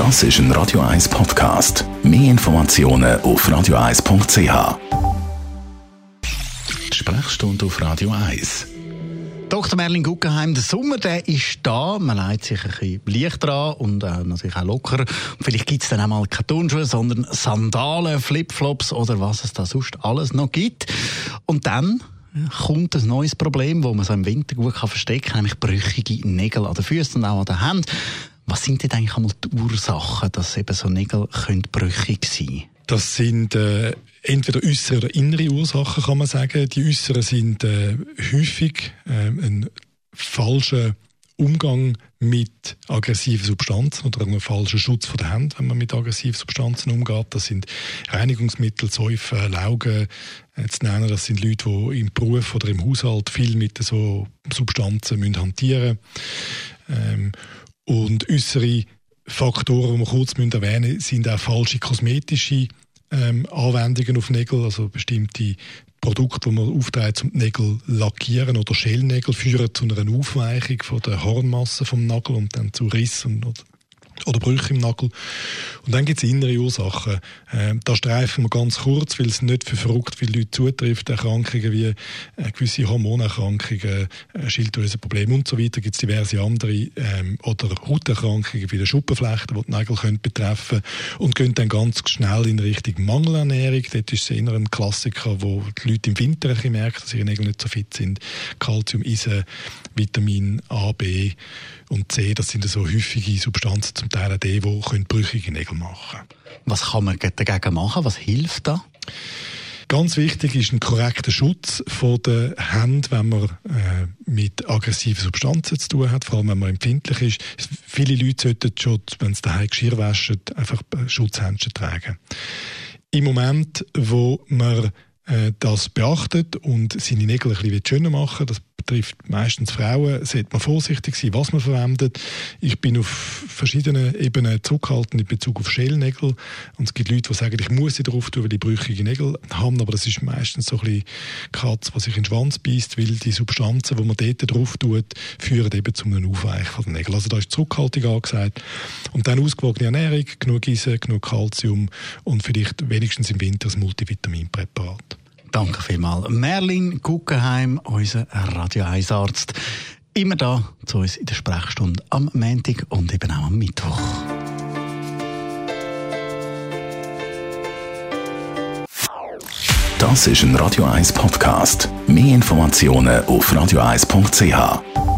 Das ist ein Radio 1 Podcast. Mehr Informationen auf radio1.ch. Sprechstunde auf Radio 1. Dr. Merlin Guggenheim, der Sommer der ist da. Man leitet sich ein bisschen Licht dran und äh, natürlich auch locker. Und vielleicht gibt es dann auch mal keine Turnschuhe, sondern Sandalen, Flipflops oder was es da sonst alles noch gibt. Und dann kommt ein neues Problem, das man so im Winter gut verstecken kann, nämlich brüchige Nägel an den Füßen und auch an den Händen. Was sind denn eigentlich einmal die Ursachen, dass eben so Nägel können brüchig sein können? Das sind äh, entweder äußere oder innere Ursachen, kann man sagen. Die äußeren sind äh, häufig äh, ein falscher Umgang mit aggressiven Substanzen oder einem falschen Schutz von der Hand, wenn man mit aggressiven Substanzen umgeht. Das sind Reinigungsmittel, Säufe, Laugen äh, zu nennen. Das sind Leute, die im Beruf oder im Haushalt viel mit so Substanzen hantieren müssen. Ähm, und äußere Faktoren, die wir kurz erwähnen müssen, sind auch falsche kosmetische ähm, Anwendungen auf Nägel, also bestimmte Produkte, die man aufträgt, um die Nägel lackieren oder Schälnägel führen zu einer Aufweichung von der Hornmasse vom Nagel und dann zu Rissen oder oder Brüche im Nagel. Und dann gibt es innere Ursachen. Äh, da streifen wir ganz kurz, weil es nicht für verrückt viele Leute zutrifft. Erkrankungen wie äh, gewisse Hormonerkrankungen, äh, Schilddrüsenprobleme und so weiter. Gibt es diverse andere ähm, oder Hauterkrankungen wie die Schuppenflechten, die die Nägel können betreffen und gehen dann ganz schnell in Richtung Mangelernährung. Dort ist es eher ein Klassiker, wo die Leute im Winter ein merken, dass ihre Nägel nicht so fit sind. Calcium, Eisen, Vitamin A, B und C, das sind so häufige Substanzen, zum Teil auch die, die können brüchige Nägel machen Was kann man dagegen machen? Was hilft da? Ganz wichtig ist ein korrekter Schutz von der Hände, wenn man äh, mit aggressiven Substanzen zu tun hat, vor allem wenn man empfindlich ist. Viele Leute sollten schon, wenn sie daheim Geschirr waschen, einfach Schutzhändchen tragen. Im Moment, wo man äh, das beachtet und seine Nägel ein bisschen schöner machen das betrifft meistens Frauen, sollte man vorsichtig sein, was man verwendet. Ich bin auf verschiedenen Ebenen zurückhaltend in Bezug auf Schälnägel. Und es gibt Leute, die sagen, ich muss sie drauf tun, weil die brüchige Nägel haben, aber das ist meistens so ein bisschen Katz, was sich in den Schwanz beißt, weil die Substanzen, die man dort drauf tut, führen eben zu einem Aufweichen von den Nägeln. Also da ist Zurückhaltung angesagt. Und dann ausgewogene Ernährung, genug Eisen, genug Kalzium und vielleicht wenigstens im Winter ein Multivitaminpräparat. Danke vielmals. Merlin Guggenheim, unser Radio 1 Arzt. Immer da zu uns in der Sprechstunde am Montag und eben auch am Mittwoch. Das ist ein Radio 1 Podcast. Mehr Informationen auf radio1.ch.